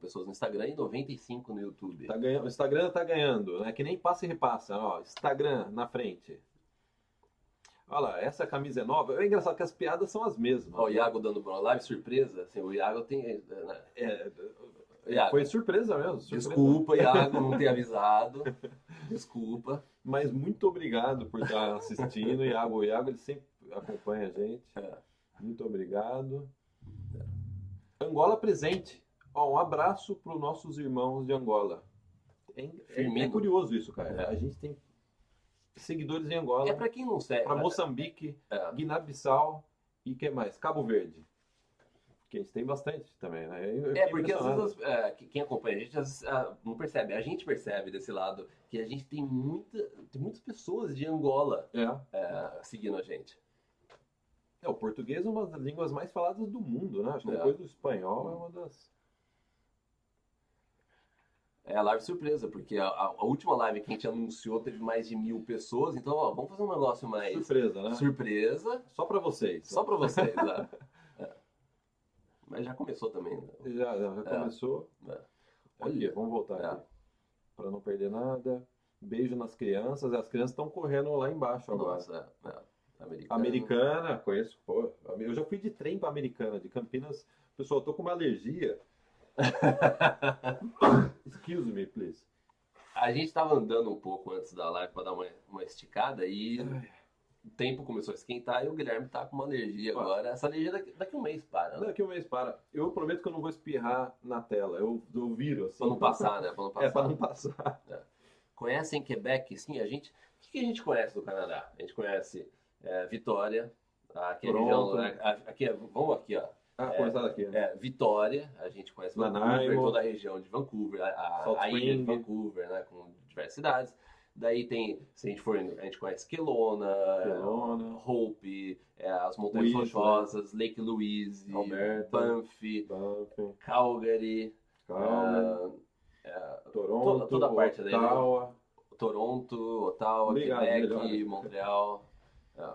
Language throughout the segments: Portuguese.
pessoas no Instagram e 95 no YouTube. Tá o Instagram tá ganhando, né? Que nem passa e repassa, ó. Instagram na frente. Olha lá, essa camisa é nova. É engraçado que as piadas são as mesmas. Ó, o Iago dando uma live surpresa. Assim, o Iago tem. né? É, Iago, foi surpresa mesmo. surpresa. Desculpa, Iago, não ter avisado. Desculpa. Mas muito obrigado por estar assistindo, Iago. O Iago ele sempre acompanha a gente. É. Muito obrigado. Angola presente. Ó, um abraço para os nossos irmãos de Angola. É, é- é curioso isso, cara. É. A gente tem seguidores em Angola, É pra quem não segue. para Moçambique, É. Guiné-Bissau e que mais? Cabo Verde. Que a gente tem bastante também, né? Eu- É, porque às vezes é, que- quem acompanha a gente às vezes, ah, não percebe. A gente percebe desse lado que a gente tem, muita, tem muitas pessoas de Angola É. é, seguindo a gente. É, o português é uma das línguas mais faladas do mundo, né? Acho que É. depois do espanhol é uma das. É a live surpresa, porque a, a- última live que a gente anunciou teve mais de mil pessoas. Então, ó, vamos fazer um negócio mais Surpresa, né? surpresa, Só para vocês. só pra vocês. né? É. Mas já começou também. Né? Já, já É. começou. É. Aqui, Olha. vamos voltar É. aqui. Para não perder nada. Beijo nas crianças. As crianças estão correndo lá embaixo agora. Nossa, é. Americano. Americana, conheço. Pô, eu já fui de trem para Americana, de Campinas. Pessoal, eu tô com uma alergia. Excuse me, please. A gente tava andando um pouco antes da live pra dar uma, uma esticada e o tempo começou a esquentar e o Guilherme tá com uma alergia agora. Essa alergia daqui, daqui um mês para, né? Daqui um mês para. Eu prometo que eu não vou espirrar na tela. Eu, eu viro assim. Pra não passar, né? Pra não passar. É, para não passar. Conhecem Quebec? Sim, a gente. O que a gente conhece do Canadá? A gente conhece é, Vitória, aqui a Toronto. região. né? Aqui, é- vamos aqui, ó. Ah, É. começar daqui. né? É, Vitória, a gente conhece Vancouver, toda a região de Vancouver, a, a- a ilha de. Vancouver, né, com diversas cidades. Daí tem, se a gente for, a gente conhece Kelowna, Kelowna. é, Hope, é, as Montanhas Whistler. Rochosas, Lake Louise, Alberta. Banff, Banff, Calgary, Calma, é, Toronto, toda- toda a parte daí, né? Ottawa, Toronto, Ottawa, Obrigado, Quebec, melhor. Montreal. É,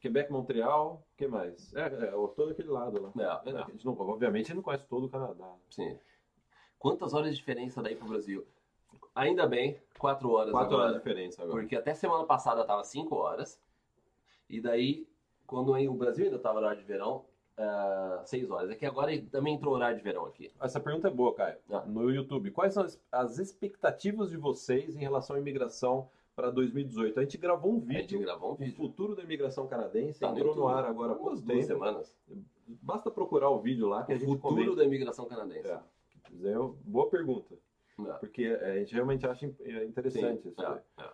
Quebec, Montreal, que mais? É, é, todo aquele lado lá. é, é. A gente não, obviamente gente não conhece todo o Canadá. Sim. Quantas horas de diferença daí pro Brasil? Ainda bem, quatro horas Quatro agora. horas de diferença agora. Porque até semana passada tava 5 horas. E daí, quando o Brasil ainda tava no horário de verão, 6 horas. É que agora também entrou horário de verão aqui. Essa pergunta é boa, Caio. Ah. No YouTube, quais são as, as expectativas de vocês em relação à imigração para 2018? A gente gravou um A vídeo, gravou um o vídeo. futuro da imigração canadense, Tá entrou no ar agora há pouco duas tempo. semanas. Basta procurar o vídeo lá que a O gente futuro comenta. da imigração canadense. É. É boa pergunta, É. porque a gente realmente acha é interessante Sim, isso. é, é.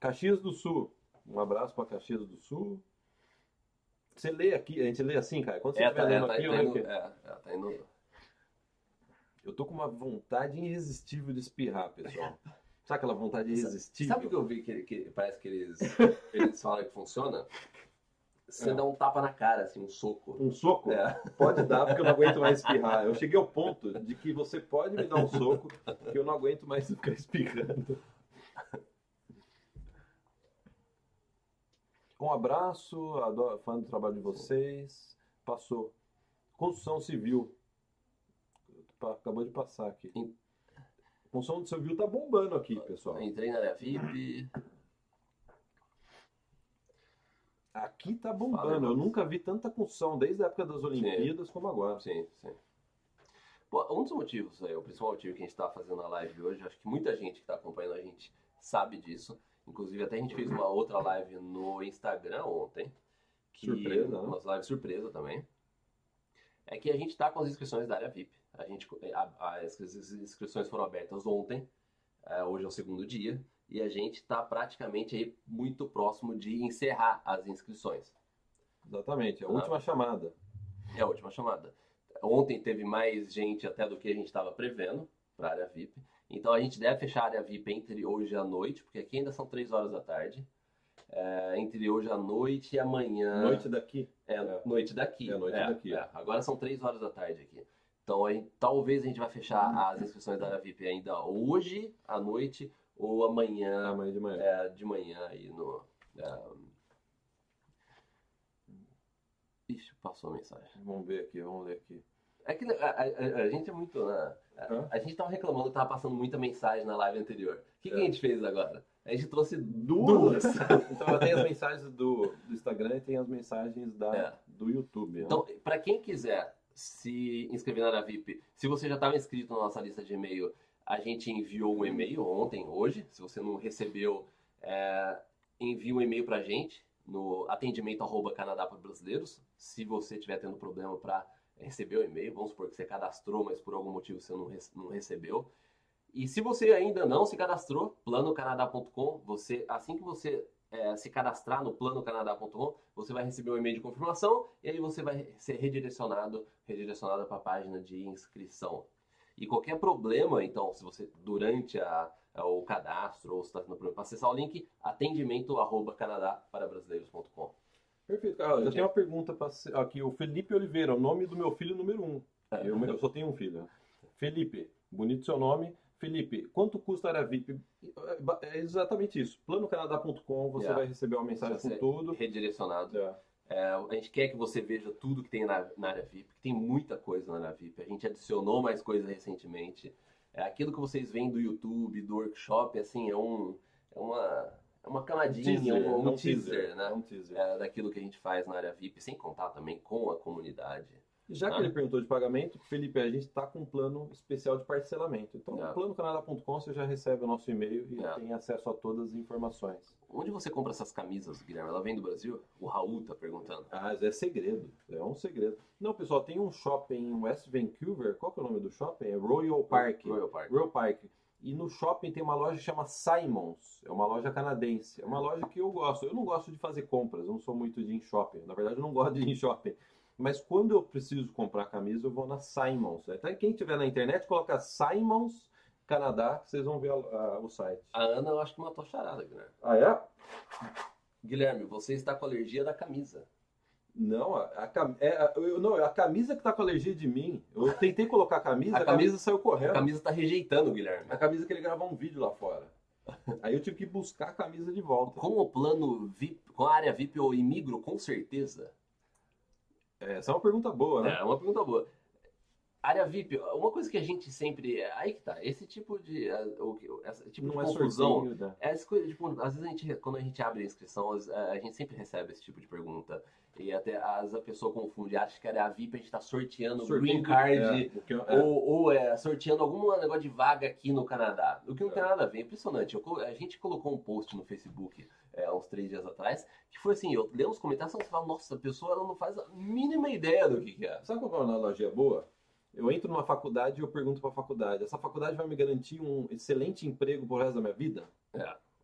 Caxias do Sul. Um abraço para Caxias do Sul. Você lê aqui, a gente lê assim, cara. Quando você É, estiver tá, é, lendo tá, aqui, tá eu o é, é, tá indo. Eu tô com uma vontade irresistível de espirrar, pessoal. Sabe aquela vontade irresistível? Sabe o que eu vi que, que parece que eles, eles falam que funciona? Você É. dá um tapa na cara, assim, um soco. Um soco? É. Pode dar, porque eu não aguento mais espirrar. Eu cheguei ao ponto de que você pode me dar um soco, que eu não aguento mais ficar espirrando. Um abraço, adoro, fã do trabalho de vocês. Passou. Construção civil. Acabou de passar aqui. Em- Construção civil tá bombando aqui, pessoal. Entrei na área VIP. Aqui tá bombando. Eu nunca vi tanta construção desde a época das Olimpíadas como agora. Sim, sim. Pô, um dos motivos, aí, o principal motivo que a gente está fazendo a live hoje, acho que muita gente que está acompanhando a gente sabe disso. Inclusive, até a gente fez uma outra live no Instagram ontem. Que, Surpresa, né? Umas lives surpresa também. É que a gente está com as inscrições da área VIP. A gente, a- as inscrições foram abertas ontem, é, hoje é o segundo dia, e a gente está praticamente aí muito próximo de encerrar as inscrições. Exatamente, é a Ah. última chamada. É a última chamada. Ontem teve mais gente até do que a gente estava prevendo para a área VIP. Então a gente deve fechar a área VIP entre hoje à noite, porque aqui ainda são 3 horas da tarde. É, entre hoje à noite e amanhã. Noite daqui. É, É. noite daqui. É, noite daqui. é. Agora são 3 horas da tarde aqui. Então a gente- talvez a gente vai fechar as inscrições da área VIP ainda hoje à noite ou amanhã Amanhã de manhã. é, de manhã aí no. É... Ixi, passou a mensagem. Vamos ver aqui, vamos ler aqui. É que a, a- a- a gente é muito. né, Hã? A gente tava reclamando que tava passando muita mensagem na live anterior. O que, que É. a gente fez agora? A gente trouxe duas. Então ela tem as mensagens do, do Instagram e tem as mensagens da, É. do YouTube. né? Então, para quem quiser se inscrever na área VIP, se você já estava inscrito na nossa lista de e-mail, a gente enviou um e-mail ontem, hoje. Se você não recebeu, é, envie um e-mail para a gente no atendimento arroba Canadá para brasileiros. Se você estiver tendo problema para receber o e-mail, vamos supor que você cadastrou, mas por algum motivo você não, não recebeu. E se você ainda não se cadastrou, planocanadá.com, você assim que você é, se cadastrar no planocanadá.com, você vai receber um e-mail de confirmação e aí você vai ser redirecionado, redirecionado para a página de inscrição. E qualquer problema, então, se você durante a, a- o cadastro ou se está tendo problema para acessar o link, atendimento arroba canadá-para-brasileiros.com. Perfeito. Ah, eu tenho uma pergunta para aqui. O Felipe Oliveira, o nome do meu filho número um. É. Eu, eu só tenho um filho. Felipe, bonito seu nome. Felipe, quanto custa a área VIP? É exatamente isso. Planocanadá.com, você Yeah. vai receber uma mensagem com tudo. Redirecionado. É. É, a gente quer que você veja tudo que tem na, na área VIP, que tem muita coisa na área VIP. A gente adicionou mais coisa recentemente. É, aquilo que vocês veem do YouTube, do workshop, assim, é, um, é uma, é uma camadinha, Teaser, um, um não teaser, né? É um teaser. É, daquilo que a gente faz na área VIP, sem contar também com a comunidade. Já que Ah. ele perguntou de pagamento, Felipe, a gente está com um plano especial de parcelamento. Então, É. no planocanadá.com você já recebe o nosso e-mail e É. tem acesso a todas as informações. Onde você compra essas camisas, Guilherme? Ela vem do Brasil? O Raul tá perguntando. Ah, é segredo. É um segredo. Não, pessoal, tem um shopping em West Vancouver. Qual que é o nome do shopping? É Royal Park. Royal Park. Royal Park. E no shopping tem uma loja que chama Simons. É uma loja canadense. É uma loja que eu gosto. Eu não gosto de fazer compras. Eu não sou muito de ir em shopping. Na verdade, eu não gosto de ir em shopping. Mas quando eu preciso comprar camisa, eu vou na Simons. Até quem tiver na internet, coloca Simons Canadá, que vocês vão ver a- a- o site. A Ana, eu acho que matou a charada, Guilherme. Ah, é? Guilherme, você está com alergia da camisa. Não, a, a é, a- eu- não, a camisa que tá com alergia de mim. Eu tentei colocar a camisa, A a camisa saiu A correndo. camisa tá rejeitando Guilherme. A camisa que ele gravou um vídeo lá fora. Aí eu tive que buscar a camisa de volta. Com o plano VIP, com a área VIP eu imigro com certeza? É, Essa é uma pergunta boa, né? É uma pergunta boa. Área VIP, uma coisa que a gente sempre. Aí que tá, esse tipo de. que- Esse tipo Não de é confusão. né? É essa coisa, tipo, às vezes a gente, quando a gente abre a inscrição, as- a gente sempre recebe esse tipo de pergunta. E até vezes a pessoa confunde, acha que era a VIP, a gente tá sorteando Sorteio green card, é, eu- é. ou, ou é sorteando algum negócio de vaga aqui no Canadá. O que não tem É. nada a ver, é impressionante. Eu a gente colocou um post no Facebook é, há uns três dias atrás, que foi assim, eu leio os comentários e você fala, nossa, a pessoa ela não faz a mínima ideia do que, que é. Sabe qual é uma analogia boa? Eu entro numa faculdade e eu pergunto para a faculdade: essa faculdade vai me garantir um excelente emprego pro resto da minha vida?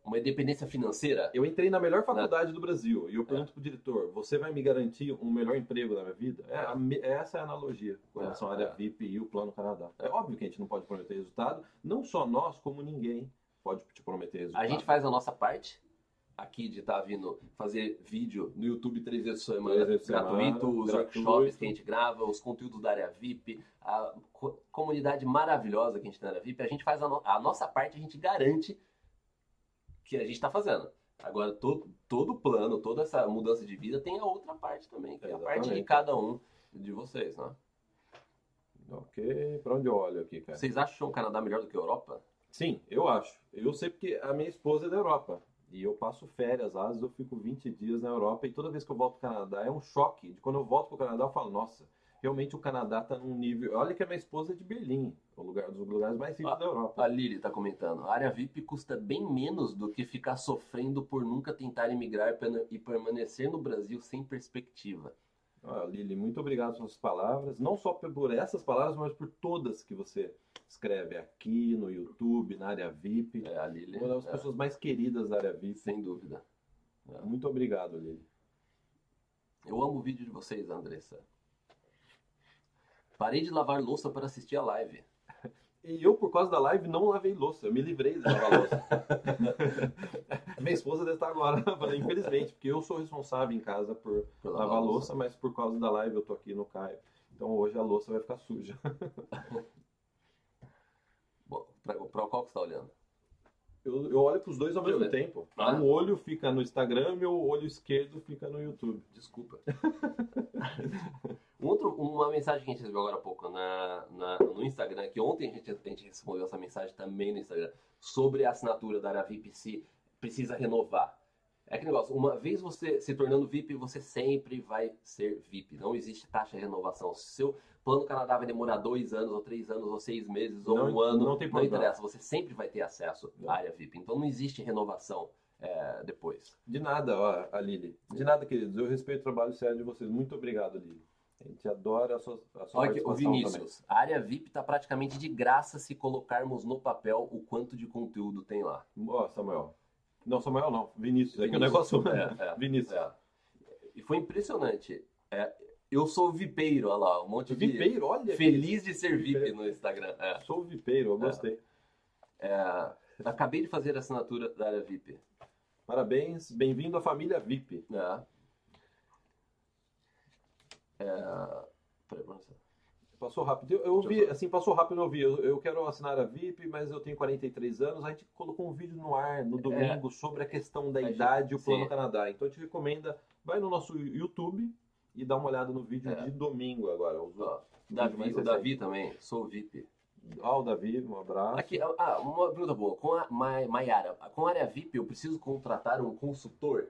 Uma independência financeira. Eu entrei na melhor faculdade do Brasil e eu pergunto pro diretor: você vai me garantir um melhor emprego na minha vida? É, a essa é a analogia com É, relação à área é. VIP e o Plano Canadá. É óbvio que a gente não pode prometer resultado, não só nós, como ninguém pode te prometer resultado. A gente faz a nossa parte aqui de estar vindo fazer vídeo no YouTube três vezes por semana, gratuito, semana, os gratuito. workshops que a gente grava, os conteúdos da área VIP, a co- comunidade maravilhosa que a gente tem na área VIP. A gente faz a, no- a nossa parte, a gente garante que a gente está fazendo. Agora, todo, todo plano, toda essa mudança de vida tem a outra parte também, que é a parte de cada um de vocês, né? Ok, pra onde eu olho aqui, cara? Vocês acham o Canadá melhor do que a Europa? Sim, eu acho. Eu sei porque a minha esposa é da Europa. E eu passo férias, às vezes eu fico 20 dias na Europa e toda vez que eu volto pro Canadá é um choque. De quando eu volto pro Canadá eu falo, nossa, realmente o Canadá tá num nível. Olha que a minha esposa é de Berlim, o lugar um dos lugares mais ricos Ah, da Europa. A Lili está comentando. A área VIP custa bem menos do que ficar sofrendo por nunca tentar emigrar e permanecer no Brasil sem perspectiva. Ah, Lili, muito obrigado pelas palavras. Não só por essas palavras, mas por todas que você escreve aqui no YouTube, na área VIP. É, a Lili. Uma das é, pessoas mais queridas da área VIP. sem dúvida. Muito obrigado, Lili. Eu amo o vídeo de vocês, Andressa. Parei de lavar louça para assistir a live. E eu, por causa da live, não lavei louça. Eu me livrei de lavar louça. Minha esposa deve estar agora, falando, infelizmente, porque eu sou responsável em casa por Por lavar louça, mas por causa da live eu tô aqui no Caio. Então hoje a louça vai ficar suja. Bom, pra, pra qual que você está olhando? Eu, eu olho para os dois ao Deixa mesmo ver. tempo. Ah. Um olho fica no Instagram, meu olho esquerdo fica no YouTube. Desculpa. Um outro, uma mensagem que a gente recebeu agora há pouco na, na- no Instagram, que ontem a gente, a gente respondeu essa mensagem também no Instagram, sobre a assinatura da área VIP se precisa renovar. É que negócio, uma vez você se tornando VIP, você sempre vai ser VIP. Não existe taxa de renovação. Se seu plano Canadá vai demorar dois anos, ou três anos, ou seis meses, ou Não- um ano, não tem problema. interessa. Você sempre vai ter acesso Não. à área VIP. Então não existe renovação é, depois. De nada, ó, a Lili. De nada, queridos. Eu respeito o trabalho sério de vocês. Muito obrigado, Lili. A gente adora a sua, a sua Olha aqui, o Vinícius, a área VIP está praticamente de graça se colocarmos no papel o quanto de conteúdo tem lá. também. Ó, Samuel. Não, Samuel não. Vinícius. É que o Vinícius. negócio... É, é, Vinícius. é. E foi impressionante. É, eu sou vipeiro, olha lá, um monte de... Vipeiro, olha. Feliz de ser VIP no Instagram. É. Sou vipeiro, eu gostei. É, acabei de fazer a assinatura da área VIP. Parabéns. Bem-vindo à família VIP. É. É, peraí. Passou rápido. Eu, eu Deixa eu vi, ver. assim, passou rápido eu vi. Eu, eu quero assinar a VIP, mas eu tenho 43 anos. A gente colocou um vídeo no ar no domingo sobre a questão da É. A idade e o Plano sim. Canadá. Então a gente recomenda, vai no nosso YouTube e dá uma olhada no vídeo É. de domingo agora. Os- Ó, Davi, o. Davi também, sou VIP. Ah, o Davi, um abraço. Aqui, ah, uma pergunta boa. Com a Ma- Maiara, com a área VIP, eu preciso contratar um consultor?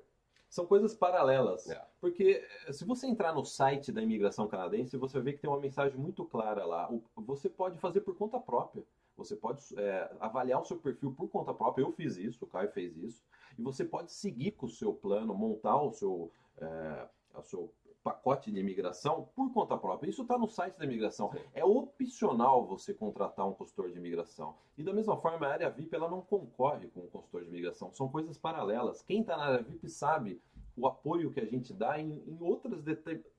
São coisas paralelas. É. Porque eh, se você entrar no site da imigração canadense, você ver que tem uma mensagem muito clara lá. Você pode fazer por conta própria. Você pode eh, avaliar o seu perfil por conta própria. Eu fiz isso, o Caio fez isso. E você pode seguir com o seu plano, montar o seu, eh, o seu pacote de imigração por conta própria. Isso está no site da imigração. Sim. É opcional você contratar um consultor de imigração. E da mesma forma, a área VIP ela não concorre com o consultor de imigração. São coisas paralelas. Quem está na área VIP sabe o apoio que a gente dá em, em outras,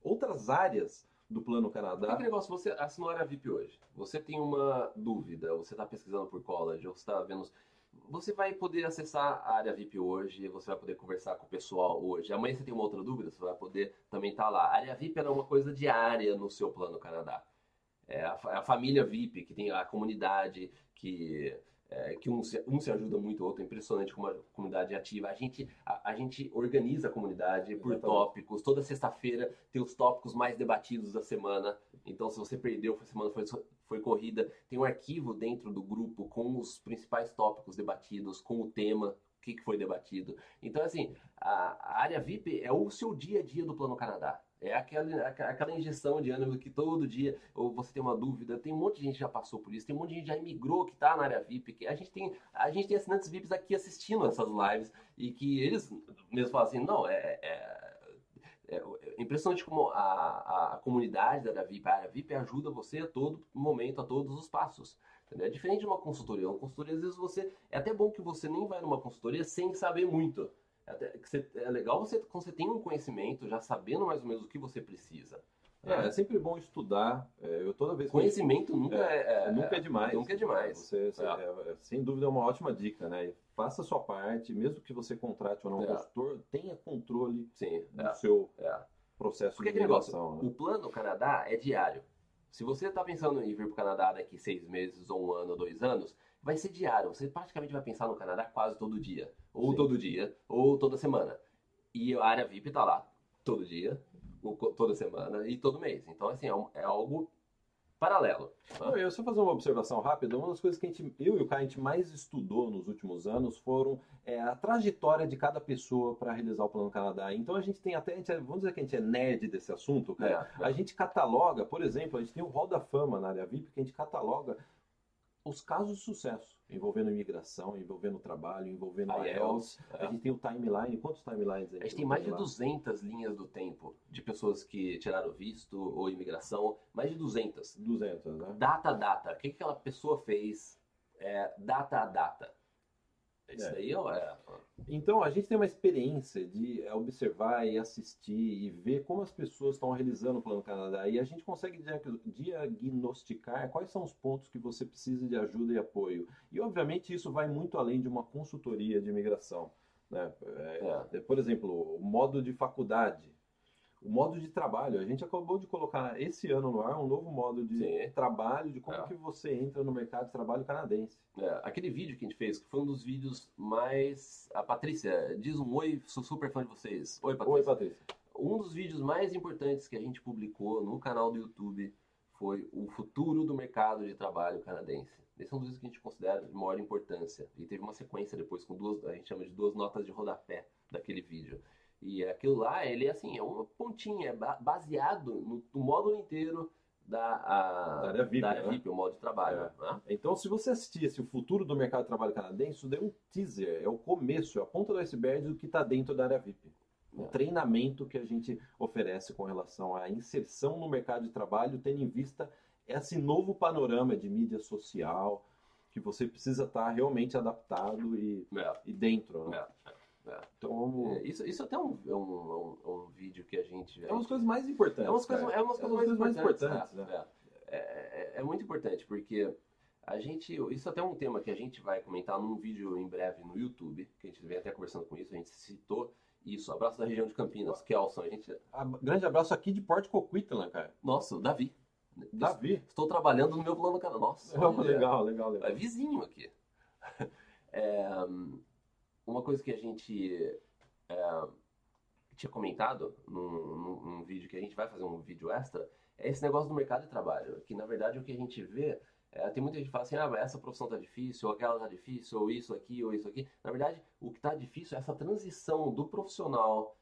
outras áreas do Plano Que Canadá. negócio, você assinou a área VIP hoje. Você tem uma dúvida, você está pesquisando por college, ou você está vendo. Você vai poder acessar a área VIP hoje, você vai poder conversar com o pessoal hoje. Amanhã você tem uma outra dúvida, você vai poder também estar lá. A área VIP era uma coisa diária no seu plano Canadá. É a, a família VIP, que tem a comunidade, que, é, que um, se, um se ajuda muito o outro. É impressionante como a comunidade é ativa. A gente, a, a gente organiza a comunidade por Exatamente. tópicos. Toda sexta-feira tem os tópicos mais debatidos da semana. Então, se você perdeu, a semana foi, foi corrida, tem um arquivo dentro do grupo com os principais tópicos debatidos, com o tema, o que, que foi debatido. Então, assim, a, a área VIP é o seu dia a dia do Plano Canadá. É aquela, aquela injeção de ânimo que todo dia ou você tem uma dúvida. Tem um monte de gente que já passou por isso, tem um monte de gente que já imigrou que está na área VIP. Que a, gente tem, a gente tem assinantes VIPs aqui assistindo essas lives e que eles mesmo falam assim: não, é- é é, é impressionante como a, a, comunidade da área VIP, a área VIP ajuda você a todo momento, a todos os passos. É diferente de uma consultoria. Uma consultoria, às vezes, você. É até bom que você nem vai numa consultoria sem saber muito. É, até, você- é legal você, quando você tem um conhecimento, já sabendo mais ou menos o que você precisa. É, é sempre bom estudar. É, eu toda vez eu- Conhecimento nunca é, é- nunca é demais. nunca é demais. Você, você- É. é, é, sem dúvida é uma ótima dica, né? Faça a sua parte, mesmo que você contrate ou não um É. consultor, tenha controle Sim, do é, seu é. processo Porque de negócio, né? o plano Canadá é diário. Se você está pensando em vir para o Canadá daqui seis meses, ou um ano, ou dois anos, vai ser diário. Você praticamente vai pensar no Canadá quase todo dia. Ou Sim. todo dia, ou toda semana. E a área VIP está lá todo dia, ou toda semana e todo mês. Então, assim, é, um- é algo paralelo. tá? Não, eu só fazer uma observação rápida. Uma das coisas que a gente, eu e o Caio, a gente mais estudou nos últimos anos foram é, a trajetória de cada pessoa para realizar o Plano Canadá. Então a gente tem até, a gente é- vamos dizer que a gente é nerd desse assunto, cara. É, é. A gente cataloga, por exemplo, a gente tem o Hall da Fama na área VIP, que a gente cataloga os casos de sucesso, envolvendo imigração, envolvendo trabalho, envolvendo A IELTS. IELTS, A gente tem o timeline. Quantos timelines A gente tem mais de 200 linhas do tempo de pessoas que tiraram visto ou imigração. Mais de 200. 200, né? Data a data. O que que aquela pessoa fez? É, data a data. Isso É. daí é. Então, a gente tem uma experiência de é, observar e assistir e ver como as pessoas estão realizando o Plano Canadá. E a gente consegue diag- diagnosticar quais são os pontos que você precisa de ajuda e apoio. E, obviamente, isso vai muito além de uma consultoria de imigração. Né? É. é, Por exemplo, o modo de faculdade. O modo de trabalho. A gente acabou de colocar esse ano no ar um novo modo de Sim. trabalho, de como É. que você entra no mercado de trabalho canadense. É, aquele vídeo que a gente fez, que foi um dos vídeos mais. A Patrícia, diz um oi, sou super fã de vocês. Oi, Patrícia. Oi, Patrícia. Um dos vídeos mais importantes que a gente publicou no canal do YouTube foi o futuro do mercado de trabalho canadense. Esse é um dos vídeos que a gente considera de maior importância. E teve uma sequência depois com duas, a gente chama de duas notas de rodapé daquele vídeo. E aquilo lá, ele é assim, é uma pontinha, é ba- baseado no, no módulo inteiro da, a- Da área VIP, da área né? VIP, o modo de trabalho. né? Então, se você assistisse o futuro do mercado de trabalho canadense, isso daí é um teaser, é o começo, é a ponta do iceberg do que está dentro da área VIP. O É. treinamento que a gente oferece com relação à inserção no mercado de trabalho, tendo em vista esse novo panorama de mídia social, que você precisa estar realmente adaptado e, É, e dentro. né? É, é. Então, É, Isso, isso até é um, é um, um, um vídeo que a gente. é umas coisas mais importantes. É umas coisas, cara. é umas coisas mais importantes. importantes, é, né? é. É, é- é muito importante, porque a gente. Isso até é um tema que a gente vai comentar num vídeo em breve no YouTube, que a gente vem até conversando com isso, a gente citou isso, abraço da região de Campinas, Kelson, a gente. A- Grande abraço aqui de Porto Coquitlam, cara. Nossa, o Davi. Davi. Estou trabalhando no meu plano canal. Nossa, legal, legal, legal. É vizinho aqui. É, uma coisa que a gente é, tinha comentado num, num- num vídeo que a gente vai fazer um vídeo extra é esse negócio do mercado de trabalho. Que na verdade o que a gente vê é, tem muita gente que fala assim, ah, mas essa profissão tá difícil, ou aquela tá difícil, ou isso aqui, ou isso aqui. Na verdade, o que tá difícil é essa transição do profissional,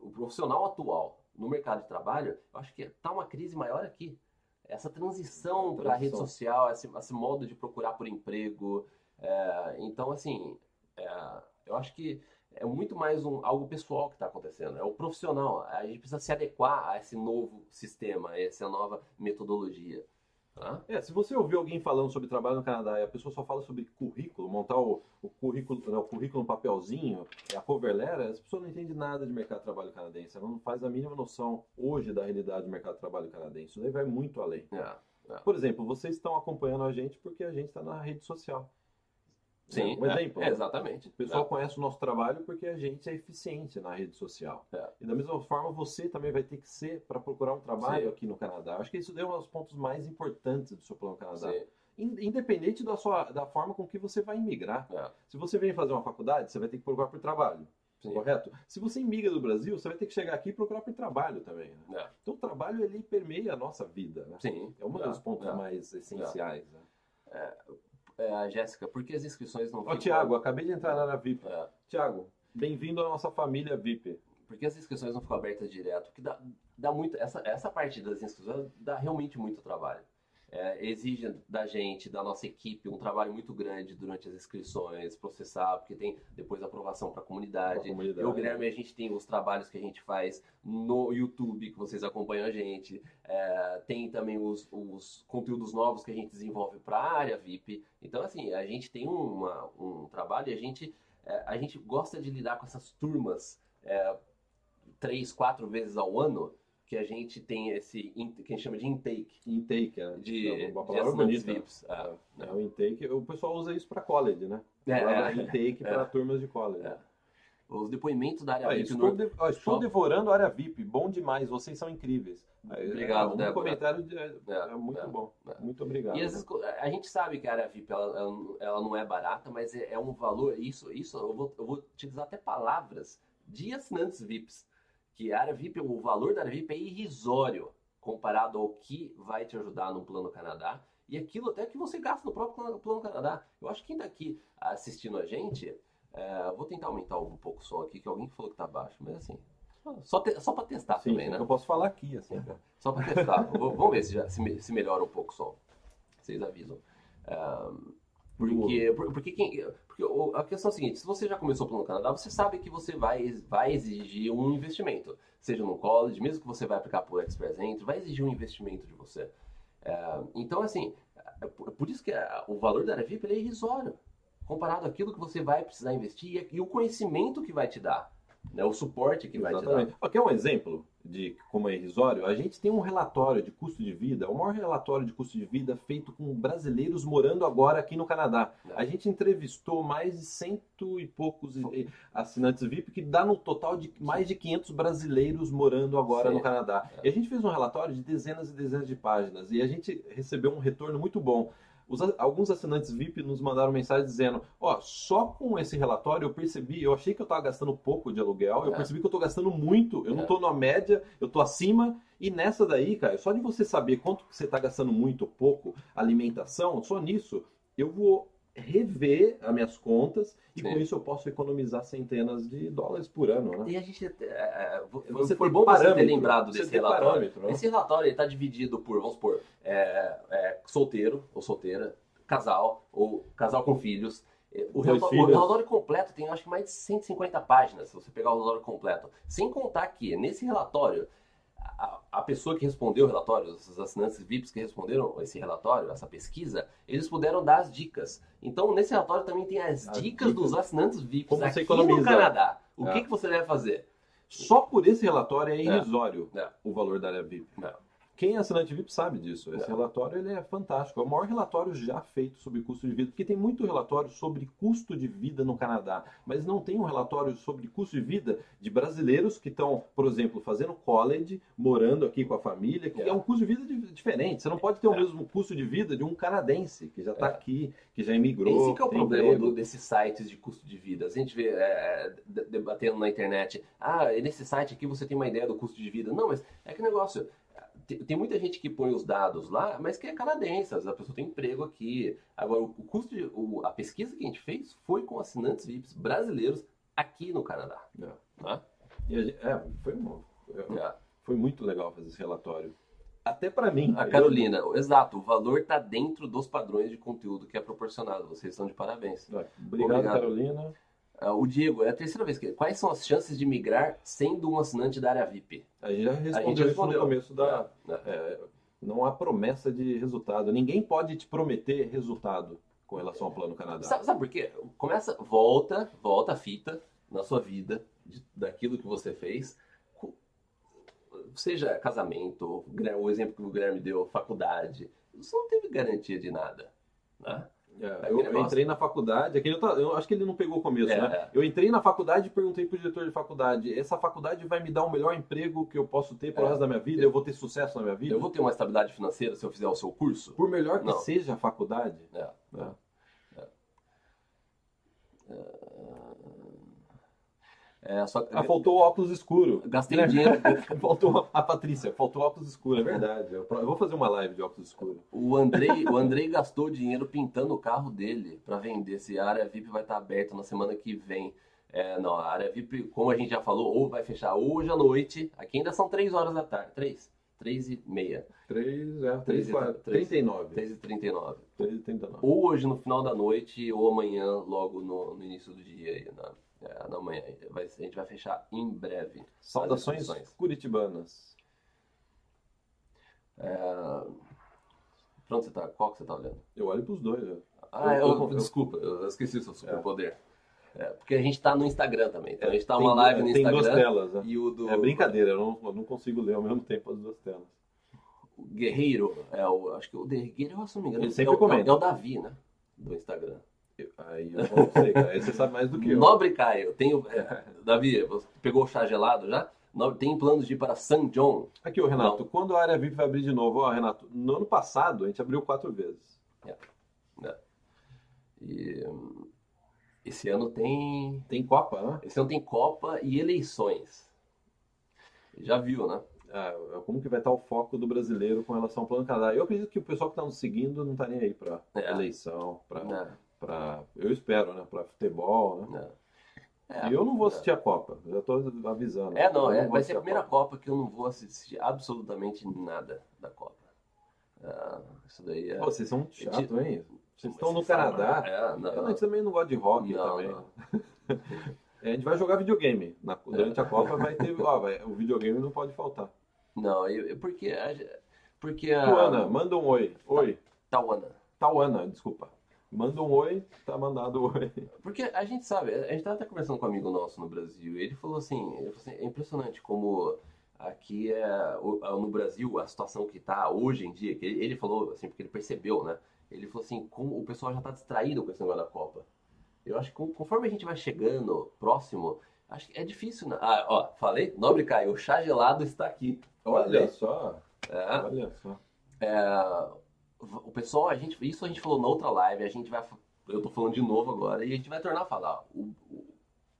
o profissional atual no mercado de trabalho. Eu acho que tá uma crise maior aqui. Essa transição para a rede social, esse, esse modo de procurar por emprego. é, então, assim, é, eu acho que é muito mais um, algo pessoal que está acontecendo. É o profissional. A gente precisa se adequar a esse novo sistema, a essa nova metodologia. tá? É, se você ouvir alguém falando sobre trabalho no Canadá e a pessoa só fala sobre currículo, montar o, o currículo, né, o currículo no papelzinho, é a cover letter, essa pessoa não entende nada de mercado de trabalho canadense. Ela não faz a mínima noção hoje da realidade do mercado de trabalho canadense. Isso daí vai muito além. É, Por exemplo, vocês estão acompanhando a gente porque a gente está na rede social. Sim, um é, exemplo. é, exatamente. O pessoal conhece o nosso trabalho porque a gente é eficiente na rede social. É. E da mesma forma, você também vai ter que ser para procurar um trabalho Sim. aqui no Canadá. Acho que isso daí é um dos pontos mais importantes do seu plano Canadá. Sim, In- Independente da, sua, da forma com que você vai imigrar. é, Se você vem fazer uma faculdade, você vai ter que procurar por trabalho. sim. Correto? Se você imigra do Brasil, você vai ter que chegar aqui e procurar por trabalho também. né? É, Então o trabalho ele permeia a nossa vida. né? sim. É um é, dos pontos é. mais essenciais. né? É, Jéssica, por que as inscrições não Ó, ficam- Tiago, acabei de entrar na área VIP. É, Tiago, bem-vindo à nossa família VIP. por que as inscrições não ficam abertas direto? Porque dá, dá muito. Essa, essa parte das inscrições dá realmente muito trabalho. É, exige da gente, da nossa equipe, um trabalho muito grande durante as inscrições, processar, porque tem depois a aprovação para a comunidade. comunidade. Eu, Guilherme, a gente tem os trabalhos que a gente faz no YouTube, que vocês acompanham a gente. É, tem também os, os conteúdos novos que a gente desenvolve para a área VIP. Então, assim, a gente tem uma- um trabalho e a gente, é, a gente gosta de lidar com essas turmas é, três, quatro vezes ao ano, que a gente tem esse, que a gente chama de intake. Intake, né? De, É uma de palavra assinantes bonita. VIPs. É, É o intake. O pessoal usa isso para college, né? É, é. intake para turmas de college. É. Os depoimentos da área Olha, VIP estou, no... de- ó, estou devorando a área VIP. Bom demais. Vocês são incríveis. Aí, Obrigado, um Débora. comentário de- é, É, muito é, bom. é. Muito obrigado. E vezes a gente sabe que a área VIP ela, ela- não é barata, mas é, é um valor. Isso, isso eu vou, eu vou utilizar até palavras de assinantes VIPs. Que a área VIP, o valor da área VIP é irrisório comparado ao que vai te ajudar no Plano Canadá e aquilo até que você gasta no próprio Plano- Canadá. Eu acho que quem está aqui assistindo a gente, é, vou tentar aumentar um pouco o som aqui, que alguém falou que tá baixo, mas assim, só, te, só para testar Sim, também, né? eu posso falar aqui, assim. cara. Só para testar. Vou- Vamos ver se, já- se, se melhora um pouco o som. Vocês avisam. Ahn, porque, por- porque, quem, porque a questão é a seguinte: se você já começou pelo Canadá, você sabe que você vai, vai exigir um investimento. Seja no college, mesmo que você vai aplicar por Express Entry, vai exigir um investimento de você. É, então, assim, é por, isso que a- o valor da área VIP é irrisório. Comparado àquilo que você vai precisar investir e o conhecimento que vai te dar. Né? O suporte que vai te dar. Ó, Quer um exemplo de como é irrisório? A gente tem um relatório de custo de vida, o maior relatório de custo de vida feito com brasileiros morando agora aqui no Canadá. É. A gente entrevistou mais de cento e poucos assinantes VIP, que dá no total de mais de 500 brasileiros morando agora no Canadá. É. E a gente fez um relatório de dezenas e dezenas de páginas e a gente recebeu um retorno muito bom. Os alguns assinantes VIP nos mandaram mensagem dizendo: Ó, só com esse relatório eu percebi, eu achei que eu estava gastando pouco de aluguel, eu É. percebi que eu estou gastando muito, eu não É. estou na média, eu estou acima. E nessa daí, cara, só de você saber quanto que você está gastando muito ou pouco, alimentação, só nisso, eu vou rever as minhas contas e Sim. com isso eu posso economizar centenas de dólares por ano, né? E a gente. é, Você foi bom você ter lembrado desse relatório. né? Esse relatório está dividido por, vamos supor, é, é, solteiro ou solteira, casal ou casal com filhos. É, O relatório, o relatório completo tem acho que mais de 150 páginas, se você pegar o relatório completo. Sem contar que nesse relatório, a, a pessoa que respondeu o relatório, os assinantes VIPs que responderam esse relatório, essa pesquisa, eles puderam dar as dicas. Então, nesse relatório também tem as, As dicas, dicas. dos assinantes VIPs Como aqui no. Canadá. O É. que, que você deve fazer? Só por esse relatório é irrisório É. o valor da área VIP. Não. Quem é assinante VIP sabe disso. Esse relatório ele é fantástico. É o maior relatório já feito sobre custo de vida, porque tem muito relatório sobre custo de vida no Canadá, mas não tem um relatório sobre custo de vida de brasileiros que estão, por exemplo, fazendo college, morando aqui com a família, que é, É. um custo de vida di- diferente. Você não pode ter o É. mesmo custo de vida de um canadense que já está É. aqui, que já imigrou. Esse que é o problema do- desses sites de custo de vida. A gente vê é, de- debatendo na internet, ah, nesse site aqui você tem uma ideia do custo de vida. Não, mas é que negócio. Tem, muita gente que põe os dados lá, mas que é canadense, a pessoa tem emprego aqui. Agora, o, custo de. o- a pesquisa que a gente fez foi com assinantes VIPs brasileiros aqui no Canadá. É. A gente- é, foi, um- É. foi muito legal fazer esse relatório. Até para mim. A Carolina, exato, o valor está dentro dos padrões de conteúdo que é proporcionado. Vocês estão de parabéns. Eu- Obrigado, Obrigado. Carolina. Ah, o Diego, é a terceira vez que. Quais são as chances de migrar sendo um assinante da área VIP? A gente já A gente respondeu, isso respondeu. no começo da. É, é. é, não há promessa de resultado. Ninguém pode te prometer resultado com relação ao Plano Canadá. Sabe, sabe por quê? Começa, volta, volta a fita na sua vida, de- daquilo que você fez. Seja casamento, o exemplo que o Guilherme deu, faculdade. Você não teve garantia de nada. Né? É, eu, eu entrei na faculdade, aquele eu, eu acho que ele não pegou o começo, É, né? é. Eu entrei na faculdade e perguntei pro diretor de faculdade: essa faculdade vai me dar o melhor emprego que eu posso ter pro É. resto da minha vida? Eu vou ter sucesso na minha vida? Eu vou ter uma estabilidade financeira se eu fizer o seu curso? Por melhor que Não. seja a faculdade. É. É, só Ah, faltou o óculos escuro. Gastei Né? dinheiro. faltou a Patrícia, faltou óculos escuro, é verdade. Eu, vou fazer uma live de óculos escuro. O Andrei, o Andrei gastou dinheiro pintando o carro dele para vender. Se a área VIP vai estar aberta na semana que vem. É, não, a área VIP, como a gente já falou, ou vai fechar hoje à noite. Aqui ainda são 3 horas da tarde. 3? 3 e meia. 3, é, 3, Três e 4, três. 39. 3 e 39. 3 e 39. Ou hoje no final da noite, ou amanhã, logo no, no início do dia. Aí, na, é, na manhã. Vai- a gente vai fechar em breve. Saudações curitibanas. É, Pronto, você tá, qual que você tá olhando? Eu olho pros dois. né? Ah, Eu- eu, eu- desculpa, eu esqueci o seu superpoder. É, porque a gente tá no Instagram também. Então a gente tá Tem uma duas- live no Tem duas Instagram telas, né? e o do É brincadeira, eu não, eu não consigo ler ao mesmo tempo as duas telas. o Guerreiro. É o, acho que o Guerreiro, se não me engano, Ele sempre é, o, comenta. é o Davi, né? Do Instagram. Aí eu não sei, cara. Aí você sabe mais do que eu. Nobre Caio, tenho. é, Davi, você pegou o chá gelado já? Tem planos de ir para San John? Aqui, ô Renato, quando a área VIP vai abrir de novo? Ó, Renato, no ano passado a gente abriu quatro vezes. E hum, esse ano tem. Tem Copa, né? Esse ano tem Copa e eleições. Já viu, né? Ah, como que vai estar o foco do brasileiro com relação ao Plano Canadá? Eu acredito que o pessoal que está nos seguindo não está nem aí para É. eleição, para É, para eu espero, né, para futebol, né? é. e eu não vou assistir a Copa, já estou avisando. É, não, Eu é, vou vai ser a primeira Copa que eu não vou assistir absolutamente nada da Copa. Ah, isso daí é. Pô, vocês são chatos, hein? Vocês estão no Canadá. É, não, A gente também não gosta de rock Não, também. não. É, a gente vai jogar videogame. Na- durante a Copa vai ter. Ó, vai- o videogame não pode faltar. não, eu- eu- porque a, porque a Tuana, manda um oi. Oi. Tauana. Tauana, desculpa. Manda um oi, tá mandado oi. Porque a gente sabe, a gente tava até conversando com um amigo nosso no Brasil, e ele falou assim, ele falou assim, é impressionante como aqui é o- no Brasil a situação que tá hoje em dia, que ele, falou assim, porque ele percebeu, né? Ele falou assim, como o pessoal já tá distraído com esse negócio da Copa. Eu acho que conforme a gente vai chegando próximo, acho que é difícil, né? Ah, ó, falei? Nobre Caio, o chá gelado está aqui. Olha só, É, olha só. é, o pessoal, a gente, isso a gente falou na outra live, a gente vai, eu tô falando de novo agora, e a gente vai tornar a falar. O, o,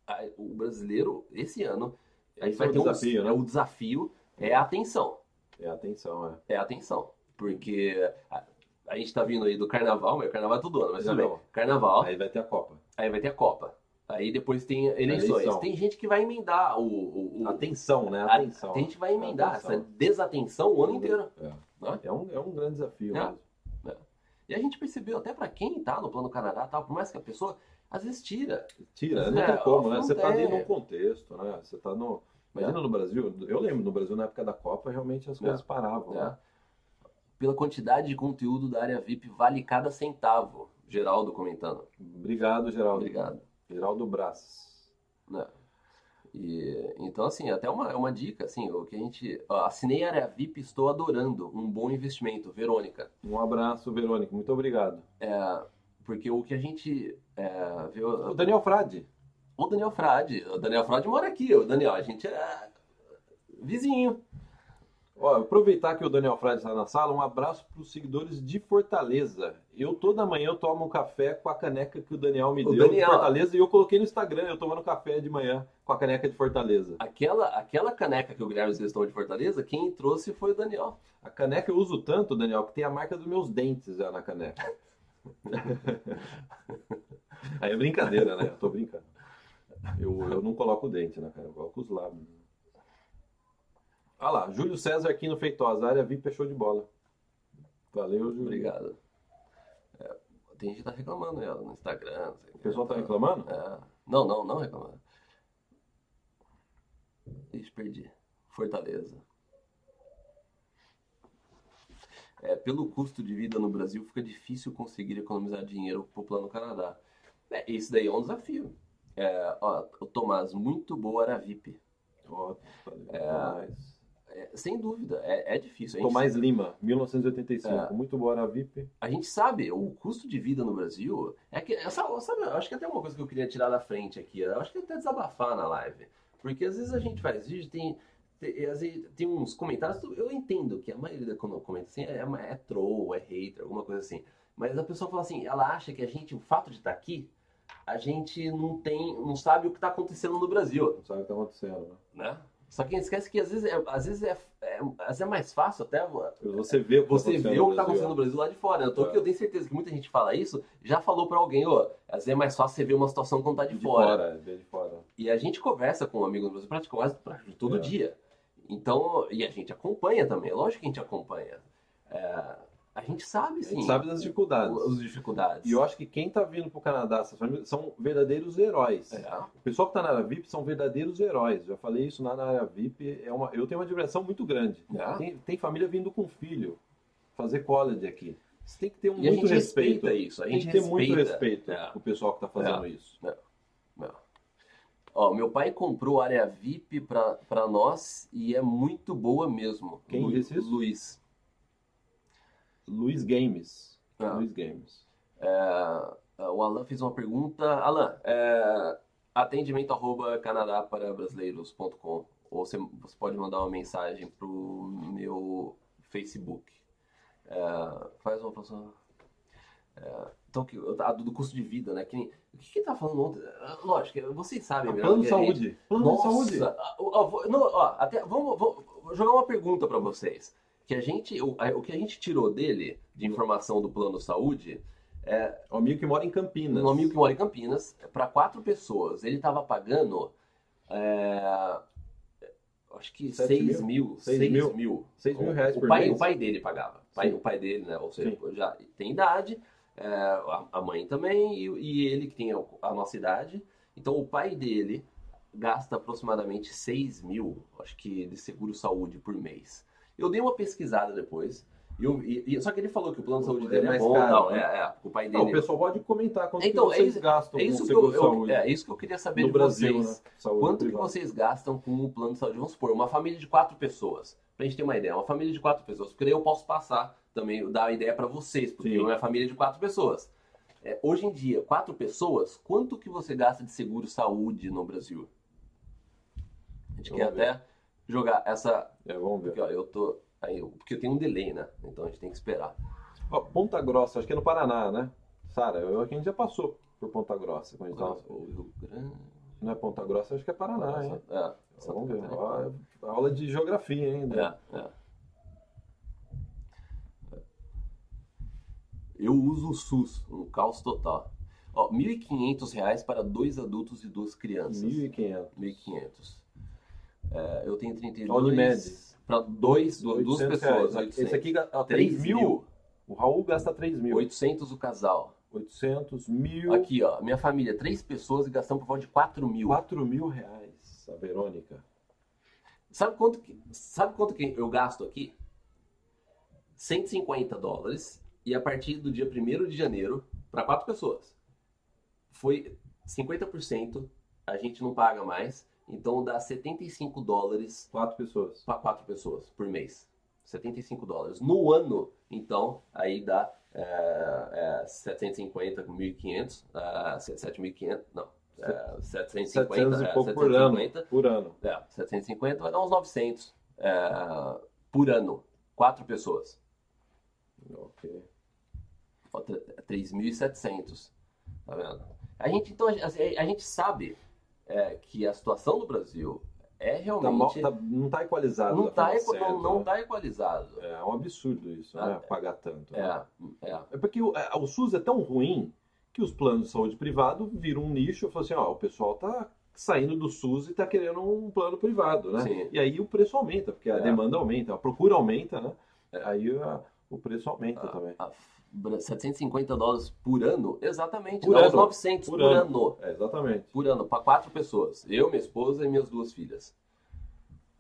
a- o brasileiro, esse ano, a gente Esse vai é o ter um desafio, é né? o desafio é a atenção. É atenção, é. É a atenção. Porque a, a gente tá vindo aí do carnaval, mas o carnaval é todo ano, mas. Não. Carnaval, Aí vai ter a Copa. aí vai ter a Copa. Aí depois tem eleições. Eleição. Tem gente que vai emendar o. o, o- Atenção, né? a- Atenção. tem gente que vai emendar Atenção. essa desatenção o ano inteiro. É. Né? É, um, é um grande desafio É. mesmo. E a gente percebeu, até pra quem tá no Plano Canadá, tal, por mais que a pessoa às vezes tira. Tira, É, não tem como, né? não Você tá ali num contexto, né? Você tá no. Imagina no Brasil, eu lembro no Brasil na época da Copa, realmente as coisas paravam. né? né? Pela quantidade de conteúdo da área VIP, vale cada centavo. Geraldo comentando. Obrigado, Geraldo. Obrigado. Geraldo Brás. né? E, então, assim, até uma, uma dica, assim, o que a gente... ó, assinei a área VIP, estou adorando. Um bom investimento. Verônica. Um abraço, Verônica. Muito obrigado. É, porque o que a gente é, viu... O Daniel Frade. O Daniel Frade. O Daniel Frade mora aqui. O Daniel, a gente é vizinho. Ó, aproveitar que o Daniel Frade está na sala, um abraço para os seguidores de Fortaleza. Eu toda manhã eu tomo um café com a caneca que o Daniel me O deu Daniel. de Fortaleza e eu coloquei no Instagram, eu tomando café de manhã com a caneca de Fortaleza. Aquela, aquela caneca que o Guilherme Gestão de Fortaleza, quem trouxe foi o Daniel. A caneca eu uso tanto, Daniel, que tem a marca dos meus dentes já na caneca. Aí é brincadeira, né? Eu tô brincando. Eu, eu não coloco o dente na caneca, eu coloco os lábios. Olha lá, Júlio César aqui no Feitosa, área VIP é show de bola. Valeu, Júlio. Obrigado. É, tem gente que tá reclamando ó, no Instagram. O pessoal tá reclamando? É. Não, não, não reclamando. Ixi, perdi. Fortaleza. É, pelo custo de vida no Brasil, fica difícil conseguir economizar dinheiro pro Plano Canadá. É, esse daí é um desafio. É, ó, o Tomás, muito boa era VIP. Ó, valeu. Tomás. É, sem dúvida, é, é difícil. Tomás Lima, 1985. É. Muito boa área VIP. a gente sabe, o custo de vida no Brasil é que. Sabe, eu acho que até uma coisa que eu queria tirar da frente aqui. Eu acho que até desabafar na live. Porque às vezes a gente faz vídeo, tem. Tem, às vezes tem uns comentários, eu entendo que a maioria quando comenta assim é, é troll, é hater, alguma coisa assim. Mas a pessoa fala assim, ela acha que a gente, o fato de estar aqui, a gente não tem, não sabe o que está acontecendo no Brasil, Não sabe o que tá acontecendo, né? né? Só que a gente esquece que às vezes é, às vezes é, é, às vezes é mais fácil até Você que você tá vê o que está Brasil. acontecendo no Brasil lá de fora. Eu, tô, É. eu tenho certeza que muita gente fala isso, já falou para alguém, ó, às vezes é mais fácil você ver uma situação quando tá de, De fora. fora, vê de fora. E a gente conversa com um amigo no Brasil praticamente quase todo É. dia. Então, e a gente acompanha também, é lógico que a gente acompanha. É, a gente sabe, A sim, gente sabe das dificuldades. as dificuldades. E eu acho que quem tá vindo pro Canadá, essas famílias, são verdadeiros heróis. É, O pessoal que tá na área VIP são verdadeiros heróis. Já falei isso lá na área VIP. É uma, eu tenho uma admiração muito grande. é. Tem, tem família vindo com filho fazer college aqui. Você tem que ter um a muito gente respeito. respeita isso, a Tem gente que ter muito respeito É. o pessoal que tá fazendo isso. Ó, meu pai comprou área VIP pra nós e é muito boa mesmo. Quem Lu- disse isso? Luiz. Luiz Games. Ah. Luiz Games. É, o Alan fez uma pergunta. Alan, é, atendimento arroba canadá para brasileiros.com ou você, você pode mandar uma mensagem pro meu Facebook. É, faz uma próxima. É, então, que, a do, custo de vida, né? Que nem- o que que tá falando ontem? É, Lógico, vocês sabem melhor Plano que de gente. saúde. Plano de saúde. ah, não, ó, até, vamos, vamos vou jogar uma pergunta para vocês. Que a gente, o, o que a gente tirou dele de informação do plano saúde é Um amigo que mora em Campinas. um amigo que mora em Campinas para quatro pessoas. Ele estava pagando é, acho que Sete 6 mil? mil, Seis 6 mil? mil. Seis mil O- reais o por pai, mês? O pai dele pagava. O pai, o pai dele, né? Ou seja, Sim. já tem idade, é, a, mãe também, e, e ele que tem a, a nossa idade. Então o pai dele gasta aproximadamente 6 mil, acho que, de seguro saúde por mês. Eu dei uma pesquisada depois E, eu- e- e- só que ele falou que o plano de saúde É dele é, mais bom, caro, tal, né? é, é, o pai Não, dele. o pessoal pode comentar quanto Então, que é vocês isso- gastam é com isso que eu, seguro eu- saúde. é isso que eu queria saber no de Brasil, vocês. né? Saúde Quanto que privada. vocês gastam com o plano de saúde? Vamos supor, uma família de quatro pessoas. Pra gente ter uma ideia, uma família de quatro pessoas. Porque daí eu posso passar também, dar a ideia pra vocês, porque Sim. é uma família de quatro pessoas. É, hoje em dia, quatro pessoas, quanto que você gasta de seguro saúde no Brasil? A gente Vamos quer ver. até jogar essa. É, vamos ver. Porque, ó, eu tô. Aí, eu- porque tem um delay, né? Então a gente tem que esperar. Ó, Ponta Grossa, acho que é no Paraná, né? Sara, eu- a gente já passou por Ponta Grossa. Quando a gente tava- O Rio Grande. Não é Ponta Grossa, acho que é Paraná, hein? É, Vamos ver. Ó, é aula de geografia ainda. É, é. Eu uso o SUS, um caos total. Ó, 1.500 reais para dois adultos e duas crianças. 1.500. 1.500. É, eu tenho 32. Unimed. Para dois, duas 800 pessoas. reais. 800. Esse aqui, ó, 3 3 mil. O Raul gasta 3 mil. 800 o casal. 800 mil. Aqui, ó, minha família, três pessoas e gastamos por volta de 4 mil. 4 mil reais. A Verônica. Sabe quanto que, sabe quanto que eu gasto aqui? 150 dólares e a partir do dia 1 de janeiro, para quatro pessoas. Foi 50%, a gente não paga mais, então dá 75 dólares 4 pessoas. para quatro pessoas por mês. 75 dólares. No ano, então, aí dá é, é, 750 com 1.500, ah, 7.500, não, é, 750, 700 e é, pouco por ano. 750, Por ano. é, 750 vai dar uns 900 é, por ano. Quatro pessoas. Ok. Ó, tre- 3.700. Tá vendo? A gente, então, a- a gente sabe é, que a situação do Brasil é Tá mal- realmente... tá- não tá equalizado. não, da tá, forma equa- não, certa, não né? tá equalizado. É um absurdo isso, Ah, né? Pagar tanto. né? É, é. É porque o, é, o SUS é tão ruim que os planos de saúde privado viram um nicho e falam assim, ó, o pessoal tá saindo do SUS e tá querendo um plano privado, né? Sim. E aí o preço aumenta, porque a É. demanda aumenta, a procura aumenta, né? É. Aí a- o preço aumenta também. A- 750 dólares por ano? Exatamente. Por dá uns ano. 900 por, Por ano. ano. É, exatamente. Por ano, para quatro pessoas. Eu, minha esposa e minhas duas filhas.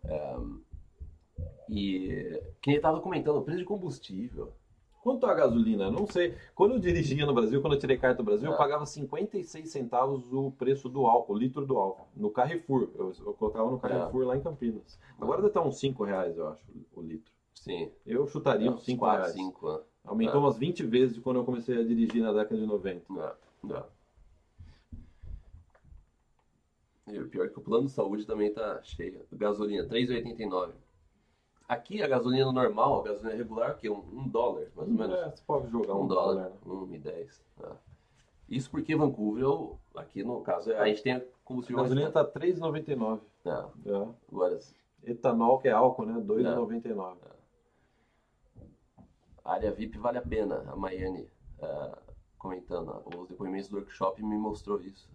É, e quem estava comentando, o preço de combustível. Quanto a gasolina? Não sei. Quando eu dirigia no Brasil, quando eu tirei carta do Brasil, É. eu pagava 56 centavos o preço do álcool, o litro do álcool, no Carrefour. Eu, eu colocava no Carrefour lá em Campinas. Agora deve estar uns 5 reais, eu acho, o litro. Sim. Eu chutaria uns 5 4, reais. 5 anos. Aumentou É. umas 20 vezes de quando eu comecei a dirigir na década de 90. Não, não. E o pior é que o plano de saúde também tá cheio. Gasolina, 3,89. Aqui a gasolina normal, a gasolina regular, que é um, um dólar, mais ou menos. É, você pode jogar um, um dólar. dólar, né? um e dez. tá. Isso porque Vancouver, eu- aqui no caso, a gente tem A combustível mais gasolina tá 3,99. caro. É. É, agora, Etanol, que é álcool, né? 2,99. A área VIP vale a pena. A Maiane é, comentando, os depoimentos do workshop me mostrou isso.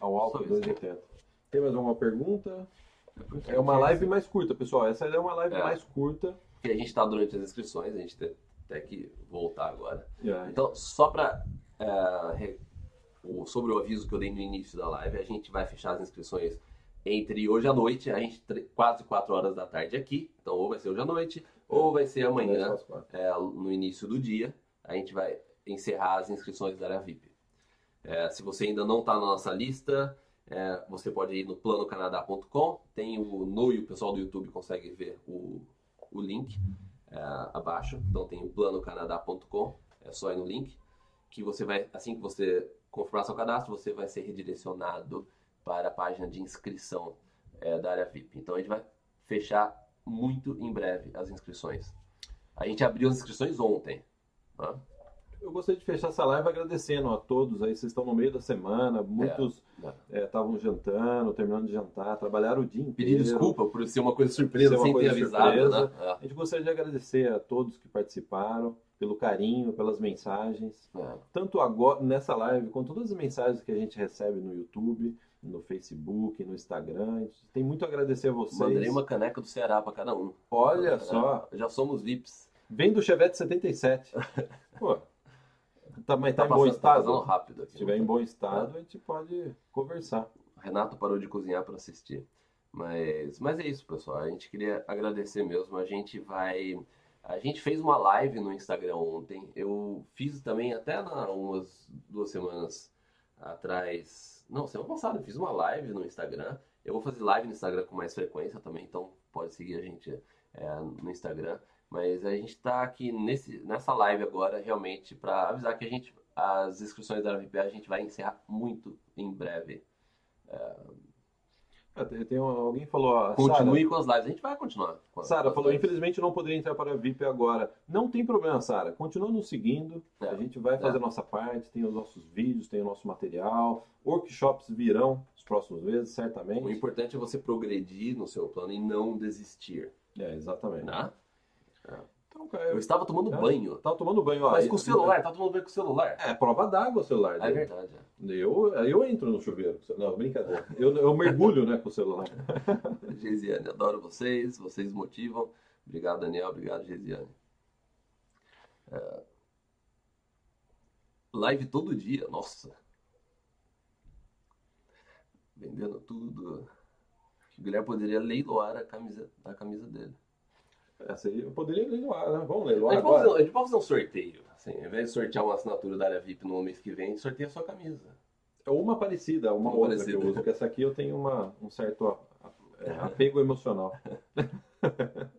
Ao álcool, Só isso. 2,80. Tem mais alguma pergunta? porque É uma live mais curta, pessoal. Essa é uma live É. mais curta. Porque a gente está durante as inscrições, a gente tem até que voltar agora. É. Então, só para sobre o aviso que eu dei no início da live, a gente vai fechar as inscrições entre hoje à noite, a gente quase 4 horas da tarde aqui. Então, ou vai ser hoje à noite, ou vai ser amanhã, é, no início do dia. A gente vai encerrar as inscrições da área VIP. É, se você ainda não está na nossa lista, é, você pode ir no planocanadá.com. Tem o no e o pessoal do YouTube consegue ver o, o link é, abaixo. Então tem o planocanadá.com. É só ir no link que você vai, assim que você confirmar seu cadastro, você vai ser redirecionado para a página de inscrição é, da área VIP. Então a gente vai fechar muito em breve as inscrições. A gente abriu as inscrições ontem. tá? Eu gostaria de fechar essa live agradecendo a todos aí. Vocês estão no meio da semana, muitos É. estavam jantando, terminando de jantar, trabalharam o dia inteiro. Pedir desculpa por ser uma coisa surpresa sem ter avisado, né? A gente gostaria de agradecer a todos que participaram, pelo carinho, pelas mensagens. É, é. Tanto agora nessa live, quanto todas as mensagens que a gente recebe no YouTube, no Facebook, no Instagram. Tem muito a agradecer a vocês. Mandarei uma caneca do Ceará para cada um. Olha É, só, Já somos VIPs. vem do Chevette 77. Pô, tá, mas tá, em bom tá estado? rápido aqui. Se estiver em bom estado, a gente pode conversar. Renato parou de cozinhar para assistir. Mas, mas é isso, pessoal. A gente queria agradecer mesmo. A gente vai. A gente fez uma live no Instagram ontem. Eu fiz também até na, umas duas semanas atrás. Não, semana passada eu fiz uma live no Instagram. Eu vou fazer live no Instagram com mais frequência também, então pode seguir a gente é, no Instagram. Mas a gente está aqui nesse, nessa live agora realmente para avisar que a gente as inscrições da VP a gente vai encerrar muito em breve. É, tem, tem alguém falou. ó, continue Sara- com as lives, a gente vai continuar. Sara falou, lives. infelizmente eu não poderia entrar para a VIP agora. Não tem problema, Sara. Continua nos seguindo. É. A gente vai fazer É. a nossa parte, tem os nossos vídeos, tem o nosso material. Workshops virão os próximos meses, O certamente. importante é você progredir no seu plano e não desistir. É, exatamente. Né? Então, cara, Eu estava tomando É. banho. tava tomando banho. ó, Mas com o celular, tá tomando banho com o celular. É, prova d'água o celular. É dele. verdade. é. Eu, eu entro no chuveiro. Não, brincadeira. Eu, eu mergulho né, com o celular. Geisiane, adoro vocês, vocês motivam. Obrigado, Daniel, obrigado, Geisiane. É, Live todo dia, nossa. Vendendo tudo. O Guilherme poderia leiloar a camisa, a camisa dele. Essa aí eu poderia leiloar, né? Vamos A leiloar gente, agora. fazer, a gente pode fazer um sorteio. Assim, ao invés de sortear uma assinatura da área VIP no mês que vem, a sorteia a sua camisa. É uma parecida, uma, Uma outra parecida. que eu uso, porque essa aqui eu tenho uma, um certo a- a- é, apego emocional.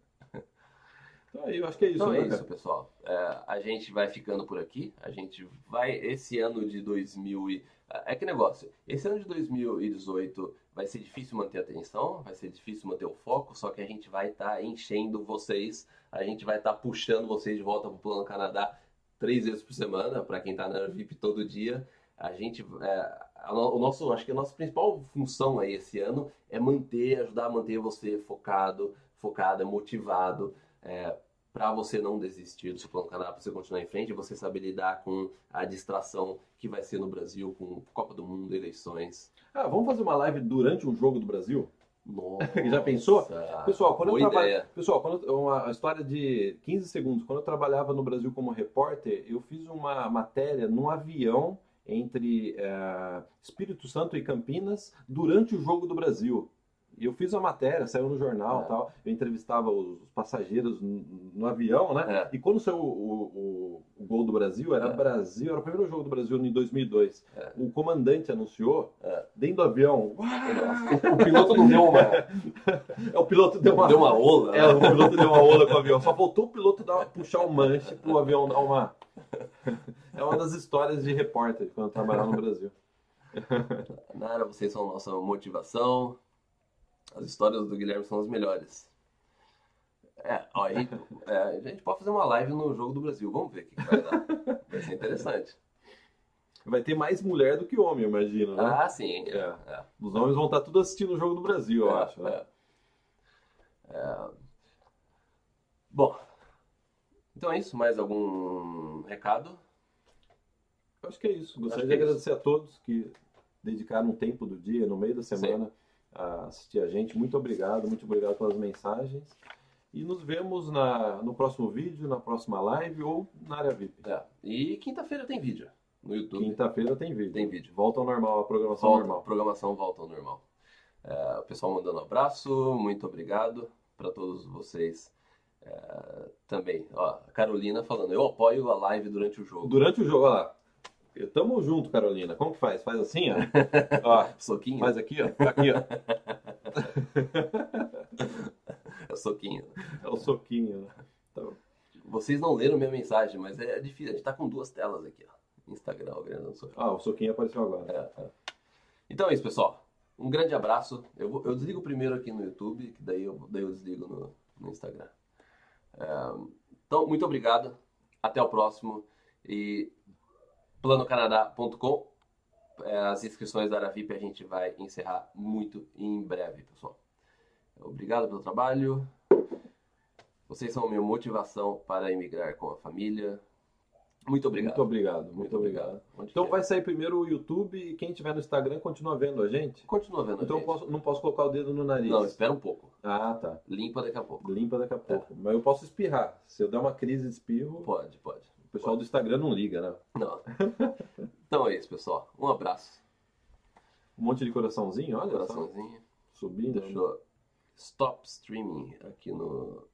então aí, eu acho que é isso, Então né, é isso, cara? pessoal. É, a gente vai ficando por aqui. A gente vai. Esse ano de 2000 e. É que negócio. Esse ano de 2018 vai ser difícil manter a atenção, vai ser difícil manter o foco, só que a gente vai estar enchendo vocês, a gente vai estar puxando vocês de volta para o Plano Canadá três vezes por semana, para quem está na VIP todo dia. A gente, é, a no- o nosso, acho que a nossa principal função aí esse ano é manter, ajudar a manter você focado, focada, motivado, é, para você não desistir do seu plano Canadá, para você continuar em frente, e você saber lidar com a distração que vai ser no Brasil, com Copa do Mundo, eleições. Ah, vamos fazer uma live durante um jogo do Brasil? Nossa, Já pensou? Pessoal, quando boa eu trabalho, ideia. pessoal, quando eu- uma história de 15 segundos. Quando eu trabalhava no Brasil como repórter, eu fiz uma matéria num avião entre eh, Espírito Santo e Campinas durante o jogo do Brasil. E eu fiz a matéria, saiu no jornal, É. tal. Eu entrevistava os passageiros no, no avião, né? É. E quando saiu o, o- o gol do Brasil, era É. Brasil, era o primeiro jogo do Brasil em 2002. É. O comandante anunciou É. dentro do avião. O piloto não deu uma, É, o piloto deu uma, deu uma ola. é, né? o piloto deu uma ola com o avião. Só faltou o piloto dar, puxar o manche pro avião dar uma. É uma das histórias de repórter quando eu trabalhava no Brasil. Nara, vocês são nossa motivação. As histórias do Guilherme são as melhores. É, ó, a, gente, é, a gente pode fazer uma live no Jogo do Brasil. Vamos ver o que, que vai dar. Vai ser interessante. Vai ter mais mulher do que homem, eu imagino, né? Ah, sim. É. é. Os homens vão estar tudo assistindo o jogo do Brasil, eu É, acho. Né? é. É. Bom, então é isso. Mais algum recado? Eu acho que é isso. Gostaria de agradecer a todos que dedicaram um tempo do dia, no meio da semana, a assistir a gente. Muito obrigado, muito obrigado pelas mensagens. E nos vemos na, no próximo vídeo, na próxima live ou na área VIP. É. E quinta-feira tem vídeo no YouTube. Quinta-feira tem vídeo. Tem vídeo. Volta ao normal, a programação Volta, normal. a programação volta ao normal. É, o pessoal mandando abraço, muito obrigado para todos vocês é, também. Ó, a Carolina falando, eu apoio a live durante o jogo. Durante o jogo, olha lá. Tamo junto, Carolina. Como que faz? Faz assim, ó. ó Soquinho? faz aqui, ó. Aqui, ó. É soquinho. É o soquinho. né? Então, Vocês não leram minha mensagem, mas é difícil. A gente tá com duas telas aqui, ó. Instagram, o grande soquinho. ah, o soquinho apareceu agora. É, é. Então é isso, pessoal. Um grande abraço. Eu, vou- eu desligo primeiro aqui no YouTube, que daí eu, daí eu desligo no, no Instagram. É, então, muito obrigado. Até o próximo. E planocanadá.com. É, as inscrições da Aravip a gente vai encerrar muito em breve, pessoal. Obrigado pelo trabalho. Vocês são minha motivação para emigrar com a família. Muito obrigado. Muito obrigado, muito, obrigado. Onde Então quer. vai sair primeiro o YouTube e quem tiver no Instagram continua vendo a gente. Continua vendo a Então eu gente. posso- não posso colocar o dedo no nariz. Não, espera um pouco. Ah, tá. Limpa daqui a pouco. Limpa daqui a pouco. Mas eu posso espirrar. Se eu der uma crise de espirro, Pode, pode. O pessoal do Instagram não liga, né? Não. Então é isso, pessoal. Um abraço. Um monte de coraçãozinho, olha só. Coraçãozinho. Subindo. Deixa eu Stop Streaming aqui no